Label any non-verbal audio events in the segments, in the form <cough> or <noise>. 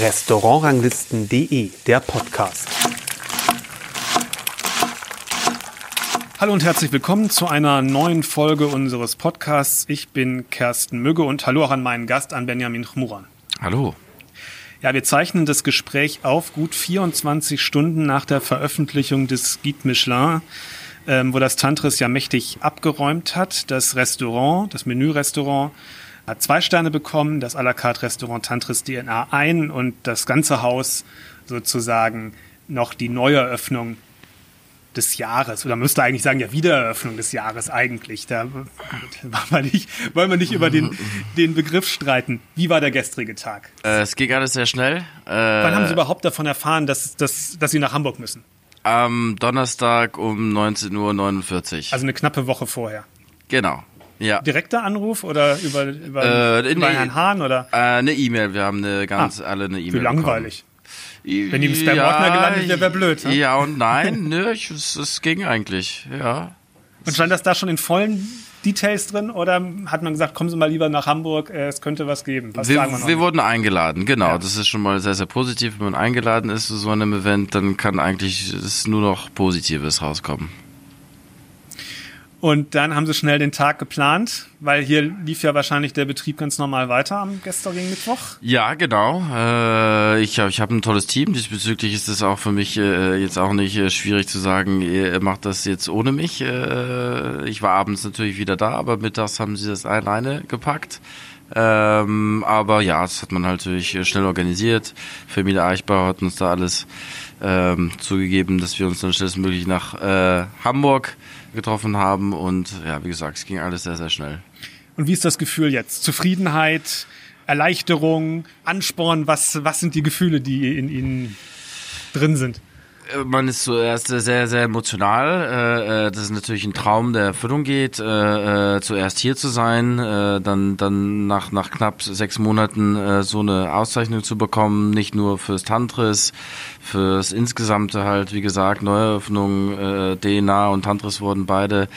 Restaurantranglisten.de, der Podcast. Hallo und herzlich willkommen zu einer neuen Folge unseres Podcasts. Ich bin Kersten Mügge und hallo auch an meinen Gast, an Benjamin Chmuran. Hallo. Ja, wir zeichnen das Gespräch auf gut 24 Stunden nach der Veröffentlichung des Guide Michelin, ähm, wo das Tantris ja mächtig abgeräumt hat. Das Restaurant, das Menü-Restaurant, hat zwei Sterne bekommen, das à la carte Restaurant Tantris DNA ein und das ganze Haus sozusagen noch die Neueröffnung des Jahres oder müsste eigentlich sagen, ja, Wiedereröffnung des Jahres eigentlich. Da wollen wir nicht, wollen wir nicht über den, den Begriff streiten. Wie war der gestrige Tag? Äh, es ging alles sehr schnell. Äh, Wann haben Sie überhaupt davon erfahren, dass, dass, dass Sie nach Hamburg müssen? Am Donnerstag um 19.49 Uhr. Also eine knappe Woche vorher. Genau. Ja. Direkter Anruf oder über, über, Äh, über nee. Herrn Hahn oder? Äh, eine E-Mail. Wir haben eine ganz alle eine E-Mail. Wie langweilig. bekommen. Wenn die im Spam-Ordner gelandet wäre, wäre blöd, ne? Ja und nein, <laughs> nö, ich, es, es ging eigentlich, ja. Und stand das da schon in vollen Details drin oder hat man gesagt, kommen Sie mal lieber nach Hamburg, äh, es könnte was geben? Was Wir, wir wir wurden eingeladen, genau. Ja. Das ist schon mal sehr, sehr positiv. Wenn man eingeladen ist zu so einem Event, dann kann eigentlich nur noch Positives rauskommen. Und dann haben sie schnell den Tag geplant, weil hier lief ja wahrscheinlich der Betrieb ganz normal weiter am gestrigen Mittwoch. Ja, genau. Äh, ich habe ich hab ein tolles Team. Diesbezüglich ist es auch für mich äh, jetzt auch nicht äh, schwierig zu sagen, ihr macht das jetzt ohne mich. Äh, ich war abends natürlich wieder da, aber mittags haben sie das alleine gepackt. Ähm, aber ja, das hat man halt natürlich äh, schnell organisiert. Familie Eichbauer hat uns da alles ähm, zugegeben, dass wir uns dann schnellstmöglich nach äh, Hamburg getroffen haben. Und ja, wie gesagt, es ging alles sehr, sehr schnell. Und wie ist das Gefühl jetzt? Zufriedenheit, Erleichterung, Ansporn? Was, was sind die Gefühle, die in Ihnen drin sind? Äh, Man ist zuerst sehr, sehr emotional. Äh, äh, Das ist natürlich ein Traum, der Erfüllung geht, zuerst hier zu sein, dann, dann nach, nach knapp sechs Monaten so eine Auszeichnung zu bekommen, nicht nur fürs Tantris, fürs Insgesamte halt, wie gesagt, Neueröffnung, DNA und Tantris wurden beide,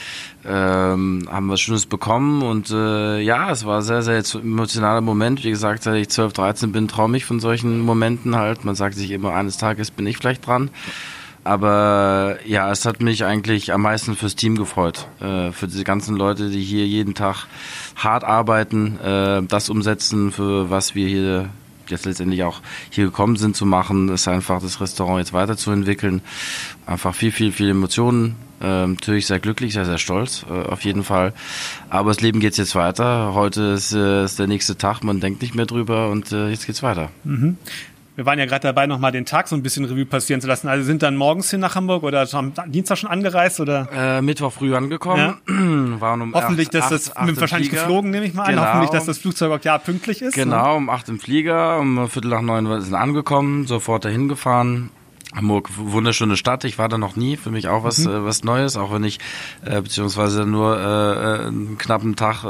ähm, haben was Schönes bekommen und ja, es war sehr, sehr emotionaler Moment. Wie gesagt, seit ich 12, 13 bin, traue ich von solchen Momenten halt. Man sagt sich immer, eines Tages bin ich vielleicht dran. Aber ja, es hat mich eigentlich am meisten fürs Team gefreut. Äh, für diese ganzen Leute, die hier jeden Tag hart arbeiten, äh, das umsetzen, für was wir hier jetzt letztendlich auch hier gekommen sind zu machen, ist einfach das Restaurant jetzt weiterzuentwickeln. Einfach viel, viel, viel Emotionen. Ähm, natürlich sehr glücklich, sehr, sehr stolz, äh, auf jeden Fall. Aber das Leben geht jetzt weiter. Heute ist, äh, ist der nächste Tag, man denkt nicht mehr drüber und äh, jetzt geht's weiter. Wir waren ja gerade dabei, nochmal den Tag so ein bisschen Revue passieren zu lassen. Also sind dann morgens hin nach Hamburg oder am Dienstag schon angereist oder? Äh, Mittwoch früh angekommen. <clears throat> Waren um Hoffentlich, acht, dass acht, das acht wahrscheinlich Flieger. geflogen, nehme ich mal an. Genau. Hoffentlich, dass das Flugzeug auch ja pünktlich ist. Ne? Genau, um acht im Flieger, um Viertel nach neun sind angekommen, sofort dahin gefahren. Hamburg, wunderschöne Stadt. Ich war da noch nie. Für mich auch was, Mhm. äh, was Neues, auch wenn ich äh, beziehungsweise nur äh, äh, einen knappen Tag äh,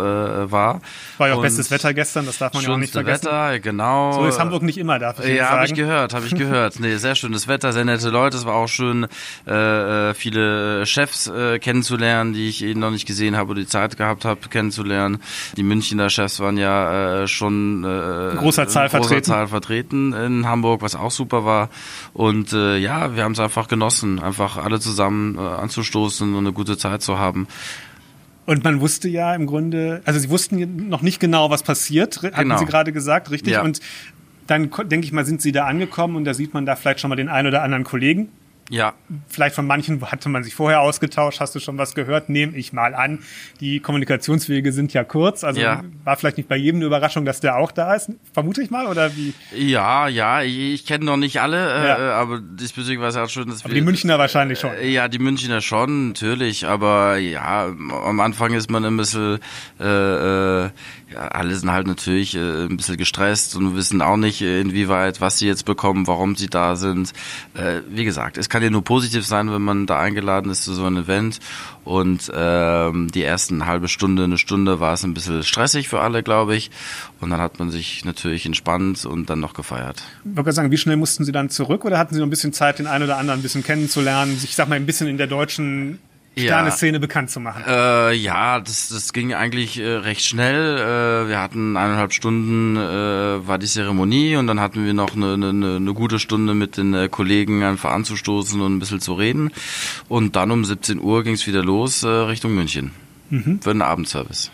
war. War ja auch Und bestes Wetter gestern, das darf man ja auch nicht vergessen. Wetter, genau. So ist Hamburg nicht immer, darf ich Ja, sagen. habe ich gehört, habe ich gehört. Nee, sehr schönes Wetter, sehr nette Leute. Es war auch schön, äh, äh, viele Chefs äh, kennenzulernen, die ich eben noch nicht gesehen habe oder die Zeit gehabt habe, kennenzulernen. Die Münchner Chefs waren ja äh, schon äh, In großer Zahl großer vertreten. Zahl vertreten in Hamburg, was auch super war. Und äh, ja, wir haben es einfach genossen, einfach alle zusammen äh, anzustoßen und eine gute Zeit zu haben. Und man wusste ja im Grunde, also sie wussten noch nicht genau, was passiert, hatten Genau. sie gerade gesagt, richtig? Ja. Und dann denke ich mal, sind sie da angekommen und da sieht man da vielleicht schon mal den einen oder anderen Kollegen. Ja, Vielleicht von manchen hatte man sich vorher ausgetauscht, hast du schon was gehört? Nehme ich mal an. Die Kommunikationswege sind ja kurz, also Ja. war vielleicht nicht bei jedem eine Überraschung, dass der auch da ist. Vermute ich mal, oder wie? ja, ja, ich, ich kenne noch nicht alle, Ja. äh, aber diesbezüglich war es auch schön, dass Aber wir die Münchner wahrscheinlich schon. Äh, Ja, die Münchner schon, natürlich, aber ja, am Anfang ist man ein bisschen, äh, äh, ja, alle sind halt natürlich äh, ein bisschen gestresst und wissen auch nicht, äh, inwieweit, was sie jetzt bekommen, warum sie da sind. Äh, wie gesagt, es kann ja nur positiv sein, wenn man da eingeladen ist zu so einem Event. Und ähm, die ersten halbe Stunde, eine Stunde war es ein bisschen stressig für alle, glaube ich. Und dann hat man sich natürlich entspannt und dann noch gefeiert. Ich wollte sagen, wie schnell mussten Sie dann zurück oder hatten Sie noch ein bisschen Zeit, den einen oder anderen ein bisschen kennenzulernen, sich, ich sag mal, ein bisschen in der deutschen Sterne-Szene ja. bekannt zu machen? Äh, ja, das, das ging eigentlich äh, recht schnell. Äh, wir hatten eineinhalb Stunden äh, war die Zeremonie und dann hatten wir noch eine, eine, eine gute Stunde mit den äh, Kollegen einfach anzustoßen und ein bisschen zu reden. Und dann um 17 Uhr ging es wieder los äh, Richtung München mhm. für den Abendservice.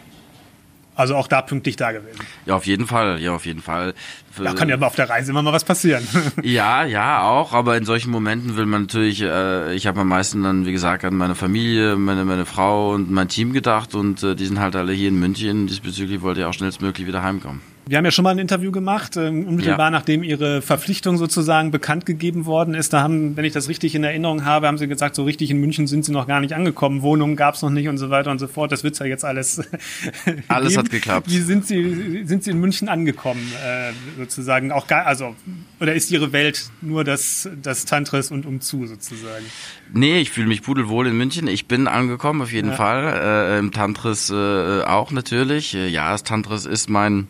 Also auch da pünktlich da gewesen. Ja, auf jeden Fall, ja, auf jeden Fall. Da kann ja aber auf der Reise immer mal was passieren. <laughs> ja, ja, auch, aber in solchen Momenten will man natürlich, äh, ich habe am meisten dann, wie gesagt, an meine Familie, meine, meine Frau und mein Team gedacht und äh, die sind halt alle hier in München. Diesbezüglich wollte ich auch schnellstmöglich wieder heimkommen. Wir haben ja schon mal ein Interview gemacht, äh, unmittelbar ja. nachdem Ihre Verpflichtung sozusagen bekannt gegeben worden ist. Da haben, wenn ich das richtig in Erinnerung habe, haben Sie gesagt, so richtig in München sind Sie noch gar nicht angekommen, Wohnungen gab es noch nicht und so weiter und so fort. Das wird's ja jetzt alles. <laughs> alles geben. hat geklappt. Wie sind Sie, sind Sie in München angekommen, äh, sozusagen? Auch gar, also, oder ist Ihre Welt nur das, das Tantris und umzu sozusagen? Nee, ich fühle mich pudelwohl in München. Ich bin angekommen, auf jeden ja. Fall. Äh, Im Tantris äh, auch natürlich. Ja, das Tantris ist mein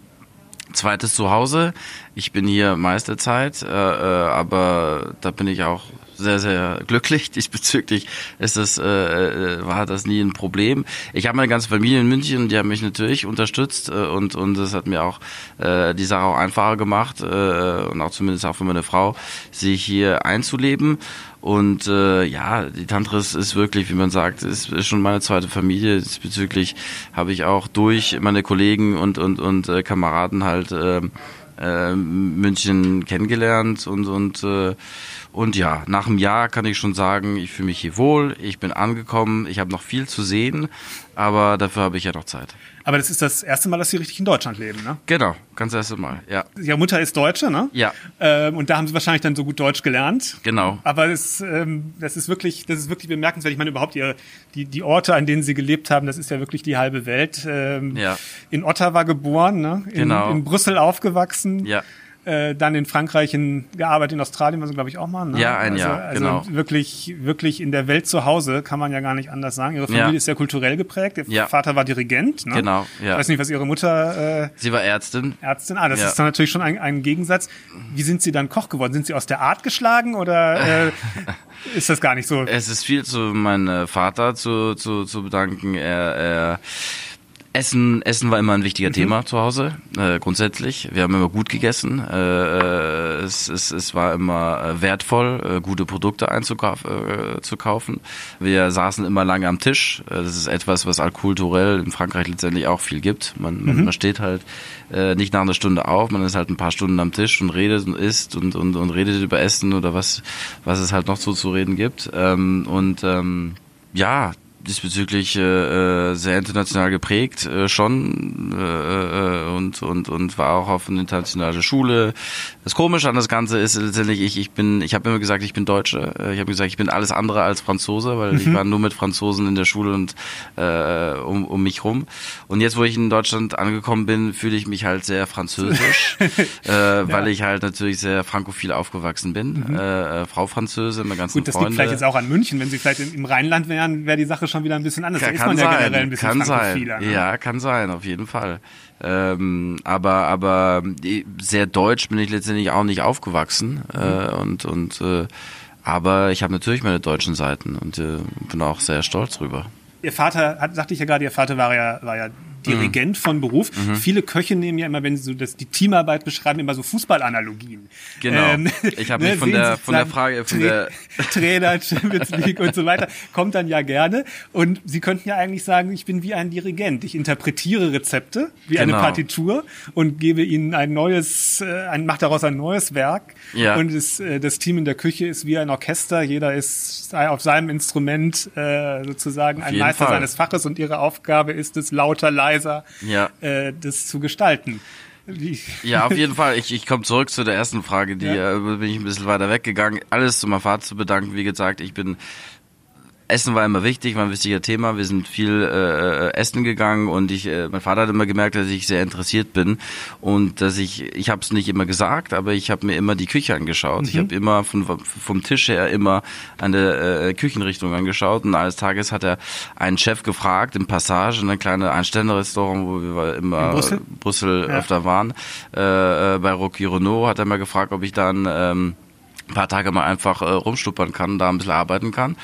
zweites Zuhause. Ich bin hier meiste Zeit, äh, äh, aber da bin ich auch sehr, sehr glücklich. <laughs> Diesbezüglich ist das, äh, äh, war das nie ein Problem. Ich habe meine ganze Familie in München, die haben mich natürlich unterstützt äh, und, und das hat mir auch äh, die Sache auch einfacher gemacht äh, und auch zumindest auch für meine Frau, sich hier einzuleben. Und äh, ja, die Tantris ist wirklich, wie man sagt, ist, ist schon meine zweite Familie. Diesbezüglich habe ich auch durch meine Kollegen und und und äh, Kameraden halt äh, äh, München kennengelernt und und äh, und ja, nach einem Jahr kann ich schon sagen, ich fühle mich hier wohl, ich bin angekommen, ich habe noch viel zu sehen, aber dafür habe ich ja noch Zeit. Aber das ist das erste Mal, dass Sie richtig in Deutschland leben, ne? Genau, ganz das erste Mal, ja. Ihre Mutter ist Deutsche, ne? Ja. Ähm, und da haben Sie wahrscheinlich dann so gut Deutsch gelernt. Genau. Aber das, ähm, das ist wirklich, das ist wirklich bemerkenswert. Ich meine, überhaupt Ihre, die, die Orte, an denen Sie gelebt haben, das ist ja wirklich die halbe Welt. Ähm, ja. In Ottawa geboren, ne? In, genau. In Brüssel aufgewachsen. Ja äh, dann in Frankreich in, gearbeitet, in Australien war sie, glaube ich, auch mal. Ne? Ja, ein also, Jahr, also genau. wirklich, wirklich in der Welt zu Hause, kann man ja gar nicht anders sagen. Ihre Familie ja. ist sehr kulturell geprägt. Ihr ja. Vater war Dirigent. Ne? Genau, ja. Ich weiß nicht, was Ihre Mutter... Äh, sie war Ärztin. Ärztin, ah, das ist dann natürlich schon ein, ein Gegensatz. Wie sind Sie dann Koch geworden? Sind Sie aus der Art geschlagen oder... Äh, <laughs> ist das gar nicht so? Es ist viel zu meinem Vater zu, zu, zu bedanken. Er, er Essen, Essen war immer ein wichtiger mhm. Thema zu Hause, äh, grundsätzlich. Wir haben immer gut gegessen. Äh, äh es, es, es war immer äh, wertvoll, äh, gute Produkte einzukaufen. Äh, Wir saßen immer lange am Tisch. Äh, das ist etwas, was kulturell in Frankreich letztendlich auch viel gibt. Man, mhm. man steht halt äh, nicht nach einer Stunde auf, man ist halt ein paar Stunden am Tisch und redet und isst und, und, und redet über Essen oder was, was es halt noch so zu reden gibt. Ähm, und ähm, ja, diesbezüglich äh, äh, sehr international geprägt äh, schon äh, äh, und und und war auch auf eine internationale Schule. Das Komische an das Ganze ist letztendlich ich ich bin ich habe immer gesagt ich bin Deutsche. Äh, ich habe gesagt ich bin alles andere als Franzose, weil mhm. ich war nur mit Franzosen in der Schule und äh, um, um mich rum. Und jetzt wo ich in Deutschland angekommen bin, fühle ich mich halt sehr französisch, <laughs> äh, ja. weil ich halt natürlich sehr frankophil aufgewachsen bin. Mhm. Äh, äh, Frau Französe, meine ganzen Gut, das Freunde. liegt vielleicht jetzt auch an München, wenn Sie vielleicht im Rheinland wären, wäre die Sache schon schon wieder ein bisschen anders. Kann, da ist man ja sein, generell ein bisschen kann sein. Ne? Ja, kann sein, auf jeden Fall. Ähm, aber aber sehr deutsch bin ich letztendlich auch nicht aufgewachsen mhm. äh, und und äh, aber ich habe natürlich meine deutschen Seiten und äh, bin auch sehr stolz drüber. Ihr Vater, hat, sagte ich ja gerade, Ihr Vater war ja, war ja Dirigent mhm. von Beruf. Mhm. Viele Köche nehmen ja immer, wenn sie so das, die Teamarbeit beschreiben, immer so Fußballanalogien. Genau. Ähm, ich habe ne, mich von der von der Frage von der Trainer, Champions League und so weiter kommt dann ja gerne. Und Sie könnten ja eigentlich sagen, ich bin wie ein Dirigent. Ich interpretiere Rezepte wie genau. eine Partitur und gebe ihnen ein neues, äh, ein, mache daraus ein neues Werk. Ja. Und das, äh, das Team in der Küche ist wie ein Orchester. Jeder ist auf seinem Instrument äh, sozusagen auf ein Meister Fall. seines Faches und ihre Aufgabe ist es lauter leise Wegweiser, ja. äh, das zu gestalten. Ja, auf jeden Fall. Ich, ich komme zurück zu der ersten Frage, die ja. äh, bin ich ein bisschen weiter weggegangen. Alles zu meinem Vater zu bedanken. Wie gesagt, ich bin Essen war immer wichtig, war ein wichtiger Thema. Wir sind viel äh, essen gegangen und ich, äh, mein Vater hat immer gemerkt, dass ich sehr interessiert bin und dass ich, ich habe es nicht immer gesagt, aber ich habe mir immer die Küche angeschaut. Mhm. Ich habe immer von, vom Tisch her immer eine äh, Küchenrichtung angeschaut und eines Tages hat er einen Chef gefragt im Passage, in ein kleines Einständerrestaurant, wo wir immer in Brüssel, Brüssel ja. öfter waren, äh, äh bei Rocky Renault, hat er mal gefragt, ob ich dann ähm, ein paar Tage mal einfach äh, rumstuppern kann, da ein bisschen arbeiten kann.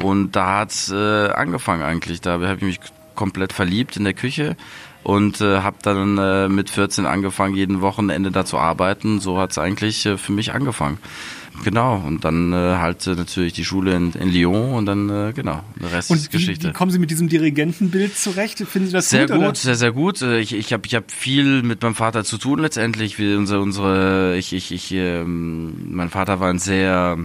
Und da hat's äh, angefangen eigentlich. Da habe ich mich komplett verliebt in der Küche und äh, habe dann äh, mit 14 angefangen, jeden Wochenende da zu arbeiten. So hat's eigentlich äh, für mich angefangen. Genau, und dann äh, halt äh, natürlich die Schule in, in Lyon und dann, äh, genau, der Rest Und ist Geschichte. wie kommen Sie mit diesem Dirigentenbild zurecht? Finden Sie das Sehr gut? gut, oder? sehr, sehr gut. Äh, Ich, ich habe ich hab viel mit meinem Vater zu tun letztendlich. Wir, unsere, unsere, ich, ich, ich, ähm, mein Vater war ein sehr,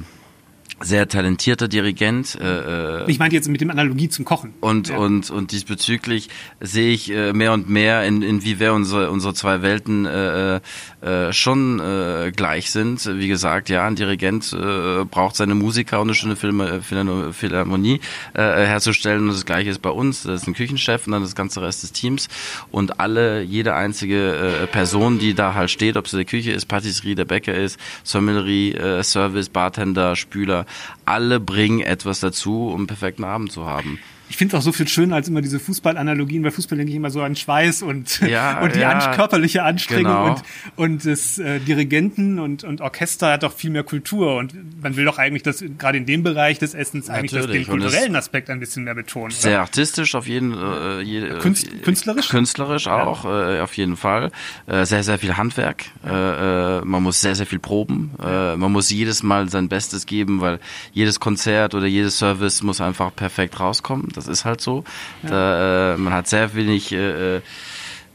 sehr talentierter Dirigent. Äh, äh, Ich meinte jetzt mit dem Analogie zum Kochen. und, Ja. und, und diesbezüglich sehe ich äh, mehr und mehr, in, in wie wir unsere, unsere zwei Welten äh, äh, schon äh, gleich sind. Wie gesagt, ja, ein Dirigent äh, braucht seine Musiker und eine schöne Film, Philharmo- Philharmonie äh, herzustellen. Und das Gleiche ist bei uns. Das ist ein Küchenchef und dann das ganze Rest des Teams. Und alle, jede einzige äh, Person, die da halt steht, ob es in der Küche ist, Patisserie, der Bäcker ist, Sommelerie, äh, Service, Bartender, Spüler, alle bringen etwas dazu, um einen perfekten Abend zu haben. Ich finde es auch so viel schöner als immer diese Fußballanalogien. Bei Fußball denke ich immer so an Schweiß und, Ja, <laughs> und die ja. an, körperliche Anstrengung Genau. und, und das äh, Dirigenten und, und Orchester hat doch viel mehr Kultur. Und man will doch eigentlich, dass gerade in dem Bereich des Essens eigentlich das, den kulturellen Aspekt ein bisschen mehr betonen. oder? Sehr artistisch auf jeden äh, je, Künst- äh, künstlerisch? Künstlerisch auch, äh, auf jeden Fall. Äh, sehr, sehr viel Handwerk. Äh, äh, man muss sehr, sehr viel proben. Äh, man muss jedes Mal sein Bestes geben, weil jedes Konzert oder jedes Service muss einfach perfekt rauskommen. Das ist halt so. Da, äh, man hat sehr wenig, äh, äh,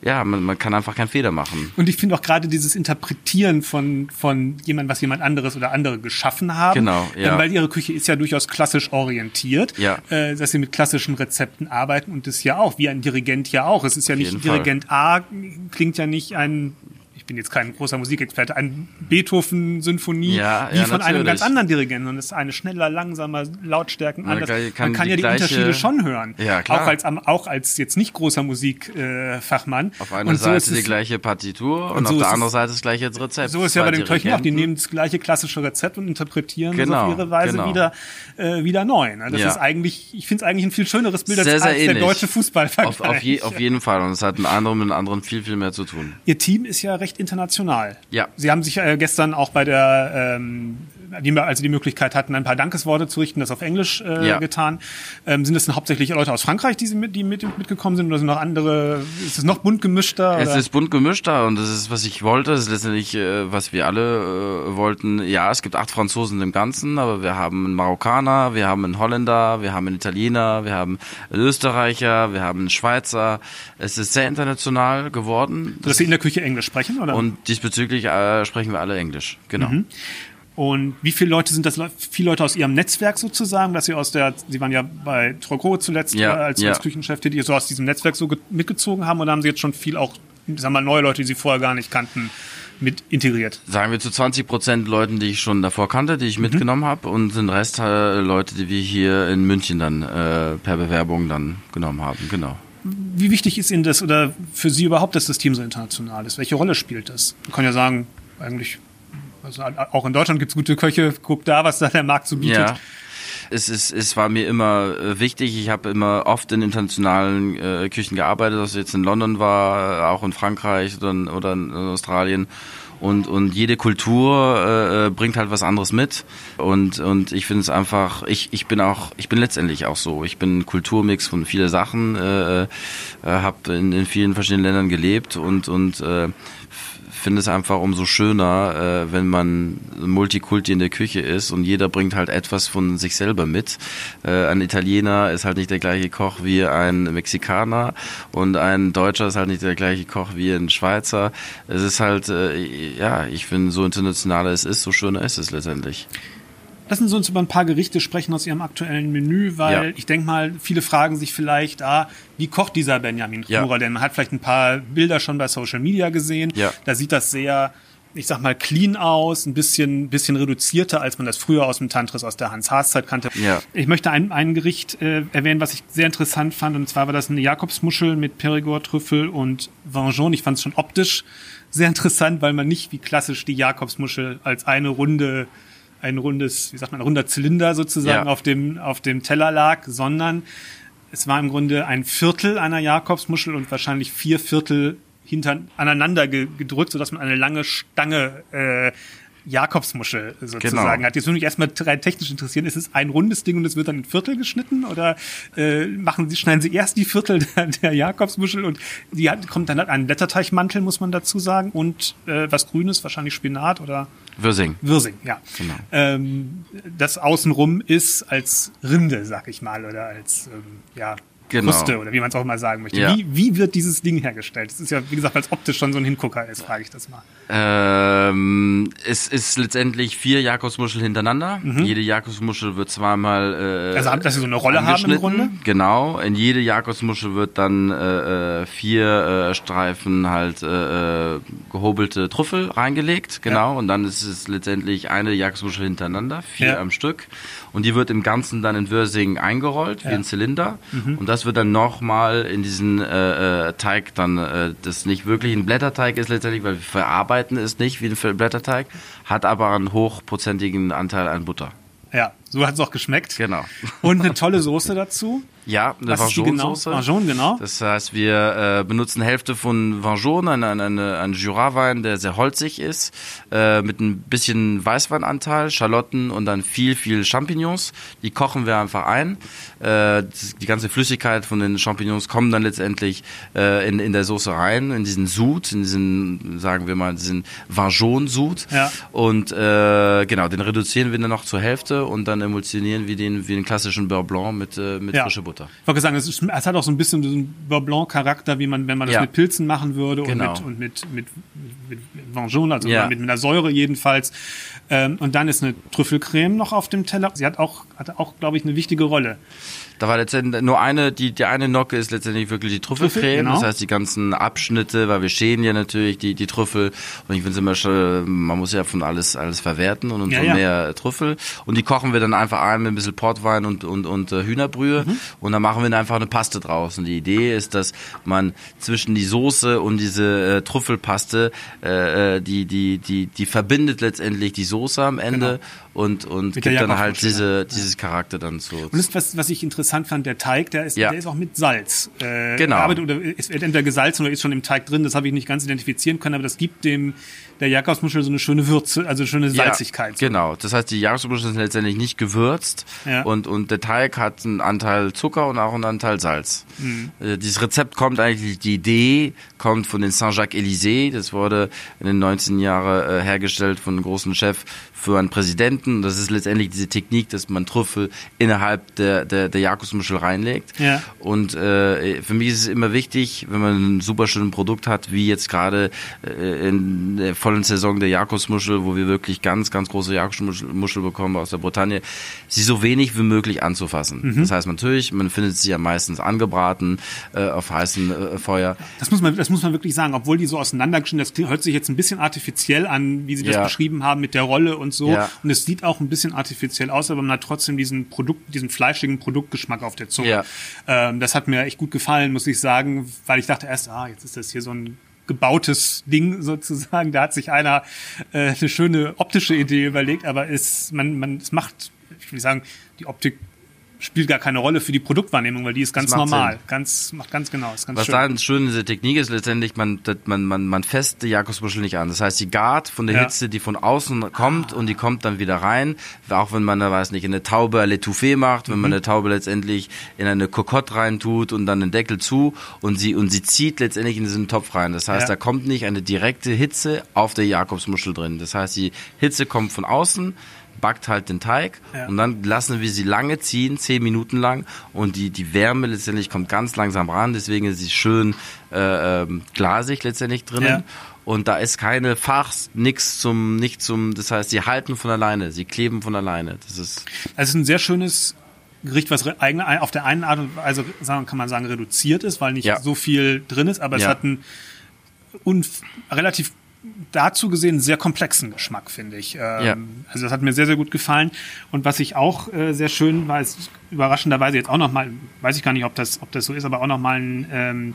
ja, man, man kann einfach keinen Fehler machen. Und ich finde auch gerade dieses Interpretieren von, von jemand, was jemand anderes oder andere geschaffen haben. Genau, ja. Ähm, Weil ihre Küche ist ja durchaus klassisch orientiert. Ja. Äh, dass sie mit klassischen Rezepten arbeiten und das ja auch, wie ein Dirigent ja auch. Es ist ja nicht jeden Fall. Dirigent A, klingt ja nicht ein, ich bin jetzt kein großer Musikexperte, ein Beethoven-Symphonie Ja, wie ja, von einem natürlich. ganz anderen Dirigenten. Und es ist eine schneller, langsamer, Lautstärken Man anders. kann- kann Man kann die ja die gleiche- Unterschiede schon hören. Ja, klar. Auch als, auch als jetzt nicht großer Musikfachmann. Äh. Auf einer und so Seite es- die gleiche Partitur und, und so auf der es- anderen Seite das gleiche Rezept. So ist ja bei den Köchen auch. Die nehmen das gleiche klassische Rezept und interpretieren es Genau, auf ihre Weise genau. wieder, äh, wieder neu. Ne? Das Ja. ist eigentlich, ich finde es eigentlich ein viel schöneres Bild als, sehr, sehr als der deutsche Fußballvergleich. Auf, auf, je, auf jeden Fall. Und es hat mit anderen mit anderen viel, viel mehr zu tun. Ihr Team ist ja recht international. Ja. Sie haben sich äh, gestern auch bei der, ähm, die, als Sie die Möglichkeit hatten, ein paar Dankesworte zu richten, das auf Englisch äh, Ja. getan. Ähm, sind es denn hauptsächlich Leute aus Frankreich, die, Sie mit, die mit, mitgekommen sind, oder sind noch andere? Ist es noch bunt gemischter? Es oder? ist bunt gemischt da und das ist, was ich wollte. Das ist letztendlich, äh, was wir alle äh, wollten. Ja, es gibt acht Franzosen im Ganzen, aber wir haben einen Marokkaner, wir haben einen Holländer, wir haben einen Italiener, wir haben einen Österreicher, wir haben einen Schweizer. Es ist sehr international geworden. dass Sie in der Küche Englisch sprechen, oder? Und diesbezüglich äh, sprechen wir alle Englisch. Genau. Mhm. Und wie viele Leute sind das? Le- Viele Leute aus Ihrem Netzwerk sozusagen, dass Sie aus der, Sie waren ja bei Troco zuletzt Ja, äh, als, ja. als Küchenchef tätig, so aus diesem Netzwerk so ge- mitgezogen haben oder haben Sie jetzt schon viel auch, sagen wir mal, neue Leute, die Sie vorher gar nicht kannten, mit integriert? sagen wir zu 20 Prozent Leuten, die ich schon davor kannte, die ich mitgenommen habe und den Rest äh, Leute, die wir hier in München dann äh, per Bewerbung dann genommen haben. Genau. Wie wichtig ist Ihnen das oder für Sie überhaupt, dass das Team so international ist? Welche Rolle spielt das? Man kann ja sagen, eigentlich, also auch in Deutschland gibt's gute Köche, guck da, was da der Markt so bietet. Ja. Es, ist, es war mir immer äh, wichtig. Ich habe immer oft in internationalen äh, Küchen gearbeitet, ob es jetzt in London war, äh, auch in Frankreich oder, in- oder in Australien. Und, und jede Kultur äh, äh, bringt halt was anderes mit. Und, und ich finde es einfach, ich, ich bin auch, ich bin letztendlich auch so. Ich bin Kulturmix von vielen Sachen, äh, äh, habe in, in vielen verschiedenen Ländern gelebt und, und äh, finde es einfach umso schöner, äh, wenn man Multikulti in der Küche ist und jeder bringt halt etwas von sich selber mit. Äh, ein Italiener ist halt nicht der gleiche Koch wie ein Mexikaner und ein Deutscher ist halt nicht der gleiche Koch wie ein Schweizer. Es ist halt, äh, ja, ich finde, so internationaler es ist, so schöner ist es letztendlich. Lassen Sie uns über ein paar Gerichte sprechen aus Ihrem aktuellen Menü, weil Ja. ich denke mal, viele fragen sich vielleicht, ah, wie kocht dieser Benjamin Ja. Denn? Man hat vielleicht ein paar Bilder schon bei Social Media gesehen. Ja. Da sieht das sehr, ich sag mal, clean aus, ein bisschen, bisschen reduzierter, als man das früher aus dem Tantris aus der Hans-Haas-Zeit kannte. Ja. Ich möchte ein, ein Gericht äh, erwähnen, was ich sehr interessant fand, und zwar war das eine Jakobsmuschel mit Perigord-Trüffel und Vengeon. Ich fand es schon optisch sehr interessant, weil man nicht wie klassisch die Jakobsmuschel als eine runde ein rundes, wie sagt man, ein runder Zylinder sozusagen Ja. auf dem, auf dem Teller lag, sondern es war im Grunde ein Viertel einer Jakobsmuschel und wahrscheinlich vier Viertel hinter, aneinander ge, gedrückt, sodass man eine lange Stange äh, Jakobsmuschel sozusagen Genau. hat. Jetzt würde mich erstmal rein technisch interessieren, ist es ein rundes Ding und es wird dann in Viertel geschnitten oder äh, machen Sie, schneiden Sie erst die Viertel <laughs> der, der Jakobsmuschel und die hat, kommt dann ein Blätterteichmantel, muss man dazu sagen, und äh, was Grünes, wahrscheinlich Spinat oder Würsing. Wirsing, ja. Genau. Ähm, das außenrum ist als Rinde, sag ich mal, oder als ähm, ja, Genau. Kruste oder wie man es auch mal sagen möchte. Ja. Wie, wie wird dieses Ding hergestellt? Das ist ja, wie gesagt, als optisch schon so ein Hingucker ist, frage ich das mal. Ähm, es ist letztendlich vier Jakobsmuschel hintereinander. Jede Jakobsmuschel wird zweimal äh, Mhm. Also, dass sie so eine Rolle haben im. Grunde? Genau. In jede Jakobsmuschel wird dann äh, äh, vier äh, Streifen halt äh, äh, gehobelte Trüffel reingelegt. Genau. Ja. Und dann ist es letztendlich eine Jakobsmuschel hintereinander, vier Ja. am Stück. Und die wird im Ganzen dann in Würsing eingerollt, wie ein Zylinder. Mhm. Und das wird dann nochmal in diesen äh, äh, Teig dann, äh, das nicht wirklich ein Blätterteig ist letztendlich, weil wir verarbeiten es nicht wie ein Blätterteig, hat aber einen hochprozentigen Anteil an Butter. Ja, so hat es auch geschmeckt. Genau. Und eine tolle Soße dazu. Ja, eine genau? Vangeon-Soße. Vangeon, genau. Das heißt, wir äh, benutzen Hälfte von Vangeon, ein, ein, ein, ein Jura-Wein, der sehr holzig ist, äh, mit ein bisschen Weißweinanteil, Schalotten und dann viel, viel Champignons. Die kochen wir einfach ein. Äh, die ganze Flüssigkeit von den Champignons kommen dann letztendlich äh, in, in der Soße rein, in diesen Sud, in diesen, sagen wir mal, diesen Vangeon-Sud. Ja. Und äh, genau, den reduzieren wir dann noch zur Hälfte und dann emulsionieren wir den wie den klassischen Beurre Blanc mit, äh, mit Ja. frischer Butter. Ich wollte sagen, es, ist, es hat auch so ein bisschen diesen Beurre Blanc-Charakter, wie man, wenn man das Ja. mit Pilzen machen würde Genau. und mit, und mit, mit, mit Vangeon, also Ja. mit, mit einer Säure jedenfalls. Ähm, und dann ist eine Trüffelcreme noch auf dem Teller. Sie hat auch, hatte auch, glaube ich, eine wichtige Rolle. Da war letztendlich nur eine, die, die eine Nocke ist letztendlich wirklich die Trüffelcreme. Trüffel, genau. Das heißt, die ganzen Abschnitte, weil wir schälen ja natürlich die, die Trüffel. Und ich finde immer schon, man muss ja von alles, alles verwerten und umso Ja, ja. mehr Trüffel. Und die kochen wir dann einfach ein mit ein bisschen Portwein und, und, und äh, Hühnerbrühe. Mhm. Und dann machen wir dann einfach eine Paste draus. Und die Idee ist, dass man zwischen die Soße und diese äh, Trüffelpaste, äh, äh, die, die, die, die verbindet letztendlich die Soße am Ende und, und gibt dann halt Jakobsmuschel, diese, dieses Charakter dann zu. Und das was, was ich interessant fand, der Teig, der ist, Ja. der ist auch mit Salz. Äh, Genau. Oder ist entweder gesalzen oder ist schon im Teig drin. Das habe ich nicht ganz identifizieren können, aber das gibt dem der Jakobsmuschel so eine schöne Würze, also eine schöne Salzigkeit. Ja, genau. Das heißt, die Jahresmuscheln sind letztendlich nicht gewürzt Ja. und, und der Teig hat einen Anteil Zucker und auch einen Anteil Salz. Mhm. Äh, Dieses Rezept kommt eigentlich, die Idee kommt von den Saint-Jacques-Élysées. Das wurde in den 19 Jahren äh, hergestellt von einem großen Chef für einen Präsidenten. Das ist letztendlich diese Technik, dass man Trüffel innerhalb der, der, der Jakobsmuschel reinlegt. Ja. Und äh, für mich ist es immer wichtig, wenn man ein super schönes Produkt hat, wie jetzt gerade äh, in der vollen Saison der Jakobsmuschel, wo wir wirklich ganz, ganz große Jakobsmuschel Muschel bekommen aus der Bretagne, sie so wenig wie möglich anzufassen. Das heißt natürlich, man findet sie ja meistens angebraten äh, auf heißem äh, Feuer. Das muss man, das muss man wirklich sagen, obwohl die so auseinandergeschnitten, das hört sich jetzt ein bisschen artifiziell an, wie sie das Ja. beschrieben haben mit der Rolle und so. Ja. Und es sieht auch ein bisschen artifiziell aus, aber man hat trotzdem diesen Produkt, diesen fleischigen Produktgeschmack auf der Zunge. Ja. Ähm, das hat mir echt gut gefallen, muss ich sagen, weil ich dachte erst, ah, jetzt ist das hier so ein gebautes Ding sozusagen. Da hat sich einer äh, eine schöne optische Idee überlegt, aber es, man, man, es macht, ich will sagen, die Optik spielt gar keine Rolle für die Produktwahrnehmung, weil die ist ganz normal, Sinn. ganz macht ganz genau, ist ganz Was schön. da schön in dieser Technik ist, letztendlich, man, man, man, man fässt die Jakobsmuschel nicht an. Das heißt, die gart von der Ja. Hitze, die von außen kommt und die kommt dann wieder rein. Auch wenn man, da weiß nicht, eine Taube l'étouffée macht, wenn man Mhm. eine Taube letztendlich in eine Kokotte reintut und dann den Deckel zu und sie, und sie zieht letztendlich in diesen Topf rein. Das heißt, Ja. da kommt nicht eine direkte Hitze auf der Jakobsmuschel drin. Das heißt, die Hitze kommt von außen, backt halt den Teig Ja. und dann lassen wir sie lange ziehen, zehn Minuten lang und die, die Wärme letztendlich kommt ganz langsam ran, deswegen ist sie schön äh, ähm, glasig letztendlich drinnen. Ja. Und da ist keine Fachs, nix zum, nicht zum, das heißt, sie halten von alleine, sie kleben von alleine. Das ist, es ist ein sehr schönes Gericht, was auf der einen Art und Weise kann man sagen, reduziert ist, weil nicht Ja. so viel drin ist, aber es hat einen relativ dazu gesehen sehr komplexen Geschmack, finde ich. Ähm, Ja. Also das hat mir sehr, sehr gut gefallen. Und was ich auch äh, sehr schön war, ist überraschenderweise jetzt auch nochmal, weiß ich gar nicht, ob das, ob das so ist, aber auch nochmal ein ähm,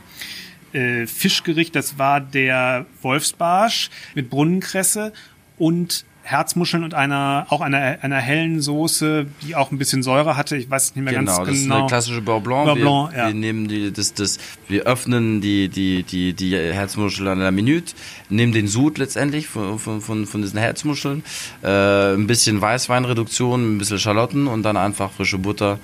äh, Fischgericht, das war der Wolfsbarsch mit Brunnenkresse und Herzmuscheln und einer auch einer einer hellen Soße, die auch ein bisschen Säure hatte. Ich weiß nicht mehr genau, ganz genau. das ist eine klassische Beurre Blanc. Beurre Blanc wir, ja. wir nehmen die, das, das, wir öffnen die die die die Herzmuschel an der Minute, nehmen den Sud letztendlich von von von, von diesen Herzmuscheln, äh, ein bisschen Weißweinreduktion, ein bisschen Schalotten und dann einfach frische Butter.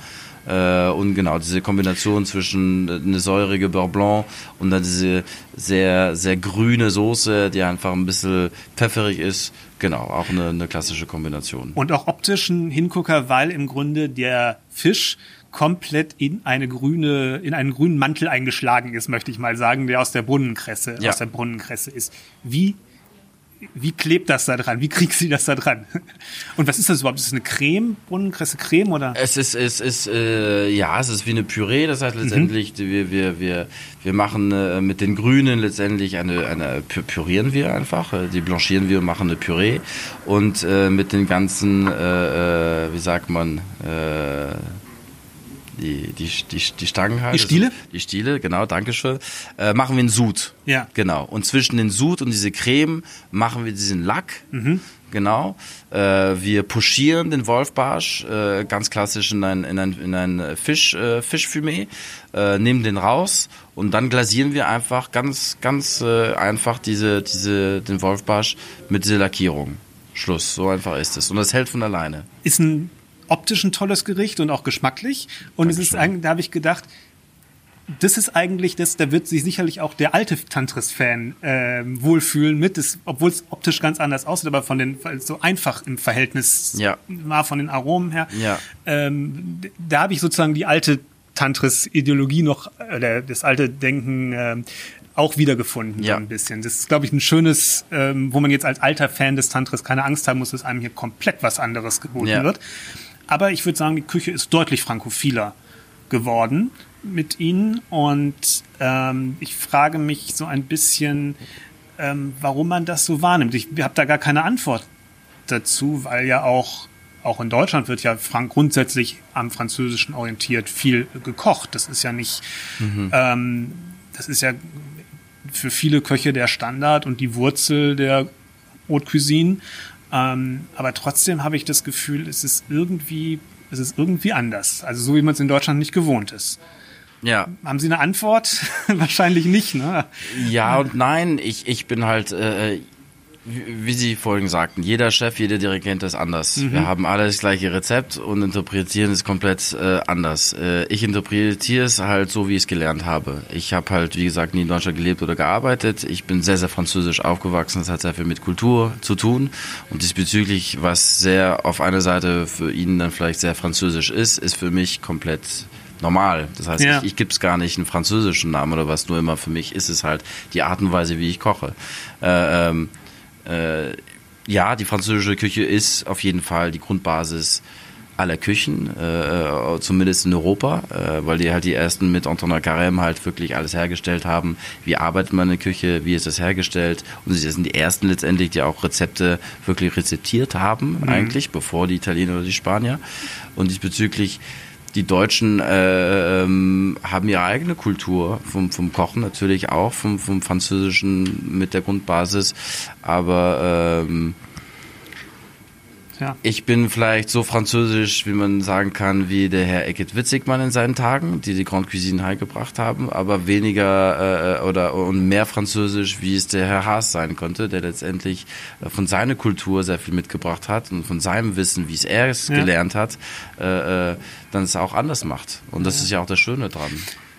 Äh, und genau, diese Kombination zwischen eine säurige Beurre Blanc und dann diese sehr, sehr grüne Soße, die einfach ein bisschen pfefferig ist. Genau, auch eine, eine klassische Kombination. Und auch optisch ein Hingucker, weil im Grunde der Fisch komplett in eine grüne, in einen grünen Mantel eingeschlagen ist, möchte ich mal sagen, der aus der Brunnenkresse, Ja. aus der Brunnenkresse ist. Wie, wie klebt das da dran? Wie kriegst du das da dran? Und was ist das überhaupt? Ist das eine Creme? Brunnenkresse Creme oder? Es ist, es ist, äh, ja, es ist wie eine Püree. Das heißt letztendlich, wir, wir, wir, wir machen äh, mit den Grünen letztendlich eine, eine pü- pürieren wir einfach, äh, die blanchieren wir und machen eine Püree. Und äh, mit den ganzen, äh, äh, wie sagt man, äh, die, die, die, die Stangen halt. Die Stiele? Also, die Stiele, genau, Dankeschön. Äh, machen wir einen Sud. Ja. Genau. Und zwischen den Sud und diese Creme machen wir diesen Lack. Mhm. Genau. Äh, wir puschieren den Wolfbarsch äh, ganz klassisch in ein, in ein, in ein Fisch, äh, Fischfumé, äh, nehmen den raus und dann glasieren wir einfach ganz, ganz äh, einfach diese, diese, den Wolfbarsch mit dieser Lackierung. Schluss. So einfach ist es. Und das hält von alleine. ist ein optisch ein tolles Gericht und auch geschmacklich. Und es ist eigentlich, da habe ich gedacht, das ist eigentlich das, da wird sich sicherlich auch der alte Tantris-Fan ähm, wohlfühlen mit, das, obwohl es optisch ganz anders aussieht, aber von den so einfach im Verhältnis Ja. war von den Aromen her. Ja. Ähm, da habe ich sozusagen die alte Tantris-Ideologie noch, oder das alte Denken ähm, auch wiedergefunden, Ja. so ein bisschen. Das ist, glaube ich, ein schönes, ähm, wo man jetzt als alter Fan des Tantris keine Angst haben muss, dass einem hier komplett was anderes geboten Ja. wird. Aber ich würde sagen, die Küche ist deutlich frankophiler geworden mit ihnen. Und ähm, ich frage mich so ein bisschen, ähm, warum man das so wahrnimmt. Ich habe da gar keine Antwort dazu, weil ja auch auch in Deutschland wird ja Frank grundsätzlich am Französischen orientiert viel gekocht. Das ist ja nicht, ähm, das ist ja für viele Köche der Standard und die Wurzel der Haute Cuisine. Ähm, aber trotzdem habe ich das Gefühl, es ist irgendwie, es ist irgendwie anders. Also so wie man es in Deutschland nicht gewohnt ist. Ja. Haben Sie eine Antwort? <laughs> Wahrscheinlich nicht, ne? Ja und nein, ich, ich bin halt, äh, wie Sie vorhin sagten, jeder Chef, jeder Dirigent ist anders. Wir haben alle das gleiche Rezept und interpretieren es komplett äh, anders. Äh, ich interpretiere es halt so, wie ich es gelernt habe. Ich habe halt, wie gesagt, nie in Deutschland gelebt oder gearbeitet. Ich bin sehr, sehr französisch aufgewachsen. Das hat sehr viel mit Kultur zu tun. Und diesbezüglich, was sehr auf einer Seite für ihn dann vielleicht sehr französisch ist, ist für mich komplett normal. Das heißt, Ja. ich, ich gebe es gar nicht einen französischen Namen oder was, nur immer für mich ist es halt die Art und Weise, wie ich koche. Äh, ähm, äh, ja, die französische Küche ist auf jeden Fall die Grundbasis aller Küchen, äh, zumindest in Europa, äh, weil die halt die ersten mit Antonin Carême halt wirklich alles hergestellt haben. Wie arbeitet man eine Küche, wie ist das hergestellt? Und sie sind die ersten letztendlich, die auch Rezepte wirklich rezeptiert haben, eigentlich, bevor die Italiener oder die Spanier. Und diesbezüglich die Deutschen äh, ähm, haben ihre eigene Kultur vom, vom Kochen natürlich auch, vom, vom Französischen mit der Grundbasis. Aber ähm, Ja. ich bin vielleicht so französisch, wie man sagen kann, wie der Herr Eckert Witzigmann in seinen Tagen, die die Grande Cuisine heimgebracht haben, aber weniger äh, oder und mehr französisch, wie es der Herr Haas sein konnte, der letztendlich äh, von seiner Kultur sehr viel mitgebracht hat und von seinem Wissen, wie es er es Ja. gelernt hat, äh, äh, dann es auch anders macht. Und das ist ja auch das Schöne dran.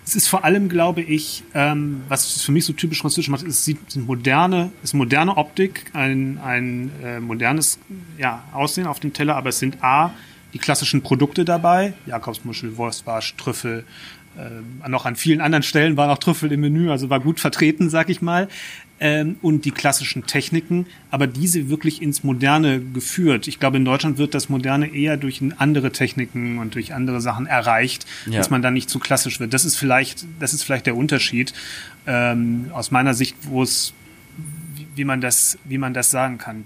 Es ist vor allem, glaube ich, ähm, was für mich so typisch französisch macht, ist, sind moderne, ist moderne Optik, ein, ein äh, modernes ja, Aussehen auf dem Teller, aber es sind A, die klassischen Produkte dabei, Jakobsmuschel, Wurstbarsch, Trüffel, äh, noch an vielen anderen Stellen waren auch Trüffel im Menü, also war gut vertreten, sag ich mal. Ähm, und die klassischen Techniken, aber diese wirklich ins Moderne geführt. Ich glaube, in Deutschland wird das Moderne eher durch andere Techniken und durch andere Sachen erreicht, Ja. dass man dann nicht zu klassisch wird. Das ist vielleicht, das ist vielleicht der Unterschied ähm, aus meiner Sicht, wo es, wie, man das, wie man das sagen kann.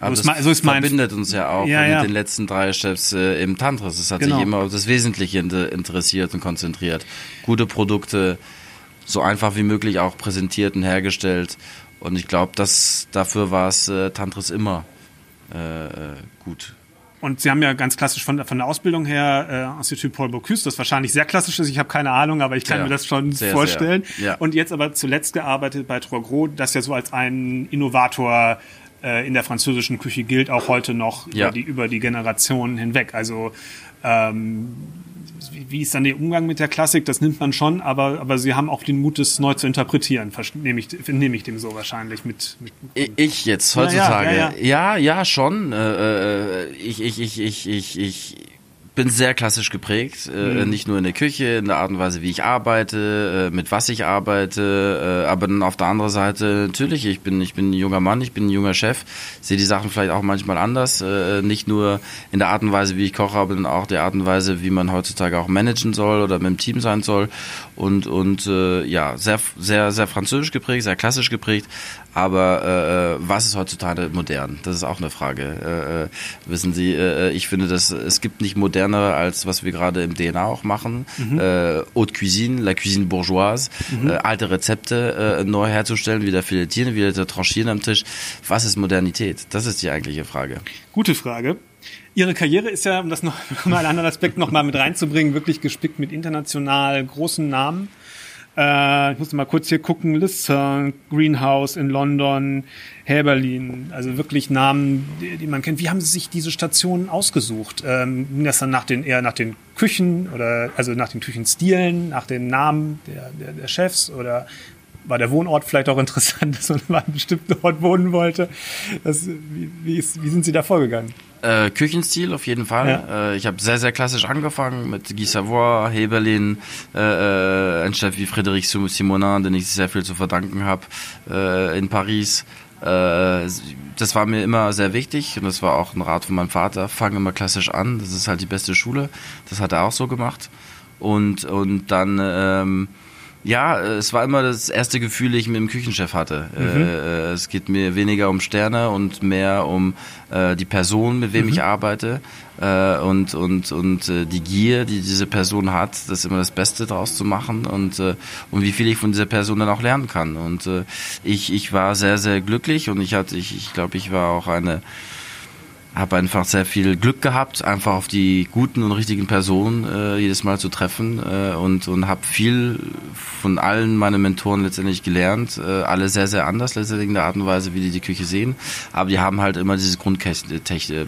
Aber so das so ist mein, verbindet uns ja auch Ja, mit ja. den letzten drei Chefs äh, im Tantris. Es hat Genau. sich immer auf das Wesentliche inter interessiert und konzentriert. Gute Produkte, so einfach wie möglich auch präsentiert und hergestellt. Und ich glaube, dass dafür war es äh, Tantris immer. gut. Und Sie haben ja ganz klassisch von, von der Ausbildung her äh, Institut Paul Bocuse, das wahrscheinlich sehr klassisch ist. Ich habe keine Ahnung, aber ich kann ja, mir das schon sehr, vorstellen. Sehr. Ja. Und jetzt aber zuletzt gearbeitet bei Trois Gros, das ja so als ein Innovator äh, in der französischen Küche gilt, auch heute noch ja. über, die, über die Generationen hinweg. Also ähm, wie ist dann der Umgang mit der Klassik? Das nimmt man schon, aber, aber sie haben auch den Mut, es neu zu interpretieren. Nehme ich, nehme ich dem so wahrscheinlich mit. mit, mit ich jetzt heutzutage. Ja, ja, ja, ja. ja schon. Äh, äh ich, ich, ich, ich, ich, ich bin sehr klassisch geprägt, äh, mhm. nicht nur in der Küche, in der Art und Weise, wie ich arbeite, äh, mit was ich arbeite, äh, aber dann auf der anderen Seite natürlich, ich bin ich bin ein junger Mann, ich bin ein junger Chef, sehe die Sachen vielleicht auch manchmal anders, äh, nicht nur in der Art und Weise, wie ich koche, aber dann auch der Art und Weise, wie man heutzutage auch managen soll oder mit dem Team sein soll und und äh, ja sehr sehr sehr französisch geprägt, sehr klassisch geprägt, aber äh, was ist heutzutage modern? Das ist auch eine Frage. Wissen Sie, ich finde, dass es gibt nicht modernere als was wir gerade im DNA auch machen. Mhm. Äh, Haute Cuisine, la Cuisine bourgeoise, mhm. äh, alte Rezepte äh, neu herzustellen, wieder filetieren, wieder tranchieren am Tisch. Was ist Modernität? Das ist die eigentliche Frage. Gute Frage. Ihre Karriere ist ja, um das noch <laughs> mal einen anderen Aspekt noch mal mit reinzubringen, wirklich gespickt mit international großen Namen. Äh, ich musste mal kurz hier gucken, Lisson, Greenhouse in London, Berlin, also wirklich Namen, die, die, man kennt. Wie haben Sie sich diese Stationen ausgesucht? Ähm, das dann nach den, eher nach den Küchen oder also nach den Küchenstilen, nach den Namen der, der, der Chefs oder war der Wohnort vielleicht auch interessant, <laughs> dass man an einem bestimmten Ort wohnen wollte? Das, wie, wie, ist, wie sind Sie da vorgegangen? Äh, Küchenstil auf jeden Fall. Ja. Äh, ich habe sehr, sehr klassisch angefangen mit Guy Savoy, Heberlin, äh, äh, ein Chef wie Frédéric Simonin, den ich sehr viel zu verdanken habe äh, in Paris. Äh, das war mir immer sehr wichtig und das war auch ein Rat von meinem Vater. Fang immer klassisch an, das ist halt die beste Schule. Das hat er auch so gemacht. Und, und dann... Ähm, ja, es war immer das erste Gefühl, das ich mit dem Küchenchef hatte. Mhm. Äh, es geht mir weniger um Sterne und mehr um äh, die Person, mit wem mhm. ich arbeite äh, und und und äh, die Gier, die diese Person hat, das ist immer das Beste draus zu machen und äh, und wie viel ich von dieser Person dann auch lernen kann. Und äh, ich ich war sehr sehr glücklich und ich hatte ich ich glaube ich war auch eine habe einfach sehr viel Glück gehabt, einfach auf die guten und richtigen Personen äh, jedes Mal zu treffen äh, und, und habe viel von allen meinen Mentoren letztendlich gelernt. Äh, alle sehr, sehr anders letztendlich in der Art und Weise, wie die die Küche sehen. Aber die haben halt immer dieses Grundkenntnis, äh,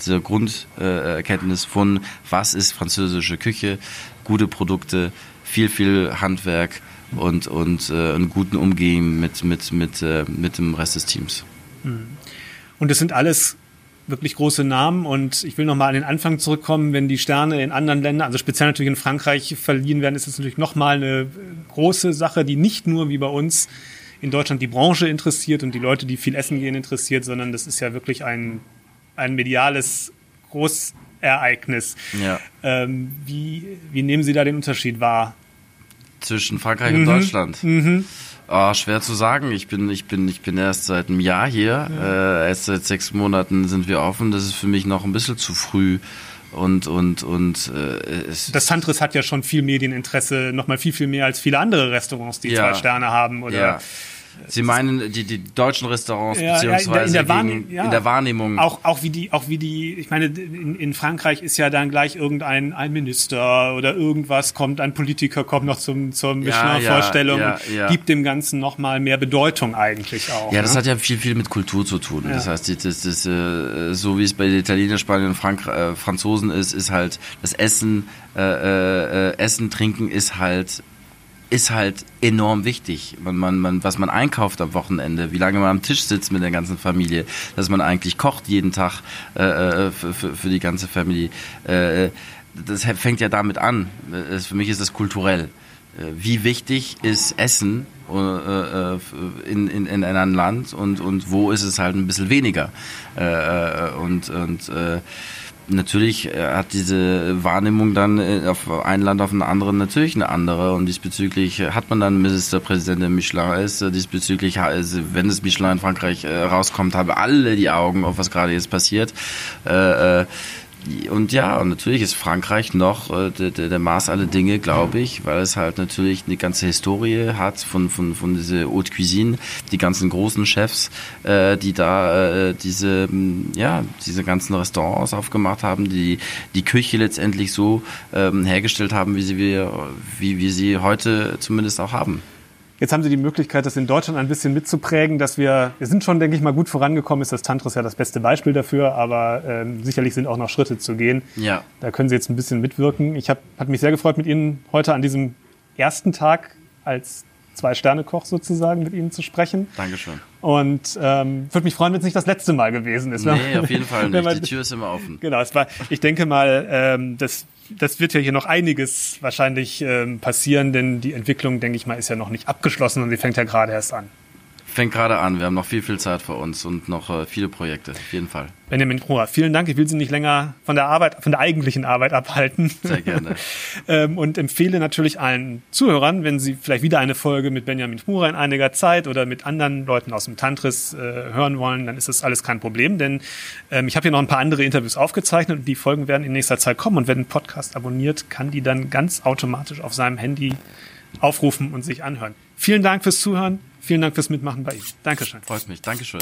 diese Grunderkenntnis von, was ist französische Küche, gute Produkte, viel, viel Handwerk und, und äh, einen guten Umgehen mit, mit, mit, äh, mit dem Rest des Teams. Und das sind alles wirklich große Namen. Und ich will nochmal an den Anfang zurückkommen, wenn die Sterne in anderen Ländern, also speziell natürlich in Frankreich verliehen werden, ist es natürlich nochmal eine große Sache, die nicht nur wie bei uns in Deutschland die Branche interessiert und die Leute, die viel essen gehen, interessiert, sondern das ist ja wirklich ein, ein mediales Großereignis. Ja. Ähm, wie, wie nehmen Sie da den Unterschied wahr? Zwischen Frankreich mhm. und Deutschland. Mhm. Oh, schwer zu sagen. Ich bin, ich bin, ich bin erst seit einem Jahr hier. Ja. Äh, erst seit sechs Monaten sind wir offen. Das ist für mich noch ein bisschen zu früh. Und, und, und äh, es Das Tantris hat ja schon viel Medieninteresse, noch mal viel, viel mehr als viele andere Restaurants, die ja. zwei Sterne haben oder ja. Sie meinen die, die deutschen Restaurants ja, beziehungsweise ja, in, der, der ja. in der Wahrnehmung. Auch, auch wie die, auch wie die, ich meine, in, in Frankreich ist ja dann gleich irgendein ein Minister oder irgendwas kommt, ein Politiker kommt noch zum, zur Michelin-Vorstellung und gibt dem Ganzen nochmal mehr Bedeutung eigentlich auch. Ja, das ne? hat ja viel, viel mit Kultur zu tun. Das heißt, das, das, das, äh, so wie es bei den Italienern, Spaniern und Frank äh, Franzosen ist, ist halt das Essen, äh, äh, Essen, Trinken ist halt ist halt enorm wichtig. Man, man, man, was man einkauft am Wochenende, wie lange man am Tisch sitzt mit der ganzen Familie, dass man eigentlich kocht jeden Tag äh, äh für, für, für die ganze Familie. Äh, das fängt ja damit an. Für mich ist das kulturell. Äh, wie wichtig ist Essen äh, in, in, in einem Land und, und wo ist es halt ein bisschen weniger. Und, und natürlich äh, hat diese Wahrnehmung dann äh, auf ein Land auf ein anderen natürlich eine andere und diesbezüglich hat man dann Ministerpräsident der Michelin ist, äh, diesbezüglich, wenn es Michelin in Frankreich rauskommt, haben alle die Augen auf was gerade jetzt passiert. Und ja, und natürlich ist Frankreich noch äh, der, der Maß aller Dinge, glaube ich, weil es halt natürlich eine ganze Historie hat von, von, von dieser Haute Cuisine, die ganzen großen Chefs, äh, die da äh, diese, ja, diese ganzen Restaurants aufgemacht haben, die die Küche letztendlich so ähm, hergestellt haben, wie sie wir, wie wir sie heute zumindest auch haben. Jetzt haben Sie die Möglichkeit, das in Deutschland ein bisschen mitzuprägen, dass wir, wir sind schon, denke ich mal, gut vorangekommen, ist das Tantris ja das beste Beispiel dafür, aber ähm, sicherlich sind auch noch Schritte zu gehen. Ja. Da können Sie jetzt ein bisschen mitwirken. Ich habe hat mich sehr gefreut, mit Ihnen heute an diesem ersten Tag als Zwei-Sterne-Koch sozusagen mit Ihnen zu sprechen. Dankeschön. Und ähm, würde mich freuen, wenn es nicht das letzte Mal gewesen ist. Nee, auf jeden Fall <laughs> nicht. Die Tür ist immer offen. Genau, es war, ich denke mal, ähm, das das wird ja hier noch einiges wahrscheinlich ähm, passieren, denn die Entwicklung, denke ich mal, ist ja noch nicht abgeschlossen und sie fängt ja gerade erst an. Fängt gerade an. Wir haben noch viel, viel Zeit vor uns und noch äh, viele Projekte, auf jeden Fall. Benjamin Proa, vielen Dank. Ich will Sie nicht länger von der Arbeit, von der eigentlichen Arbeit abhalten. Sehr gerne. <laughs> ähm, und empfehle natürlich allen Zuhörern, wenn Sie vielleicht wieder eine Folge mit Benjamin Proa in einiger Zeit oder mit anderen Leuten aus dem Tantris äh, hören wollen, dann ist das alles kein Problem, denn ähm, ich habe hier noch ein paar andere Interviews aufgezeichnet und die Folgen werden in nächster Zeit kommen. Und wer den Podcast abonniert, kann die dann ganz automatisch auf seinem Handy aufrufen und sich anhören. Vielen Dank fürs Zuhören. Vielen Dank fürs Mitmachen bei Ihnen. Dankeschön. Freut mich. Dankeschön.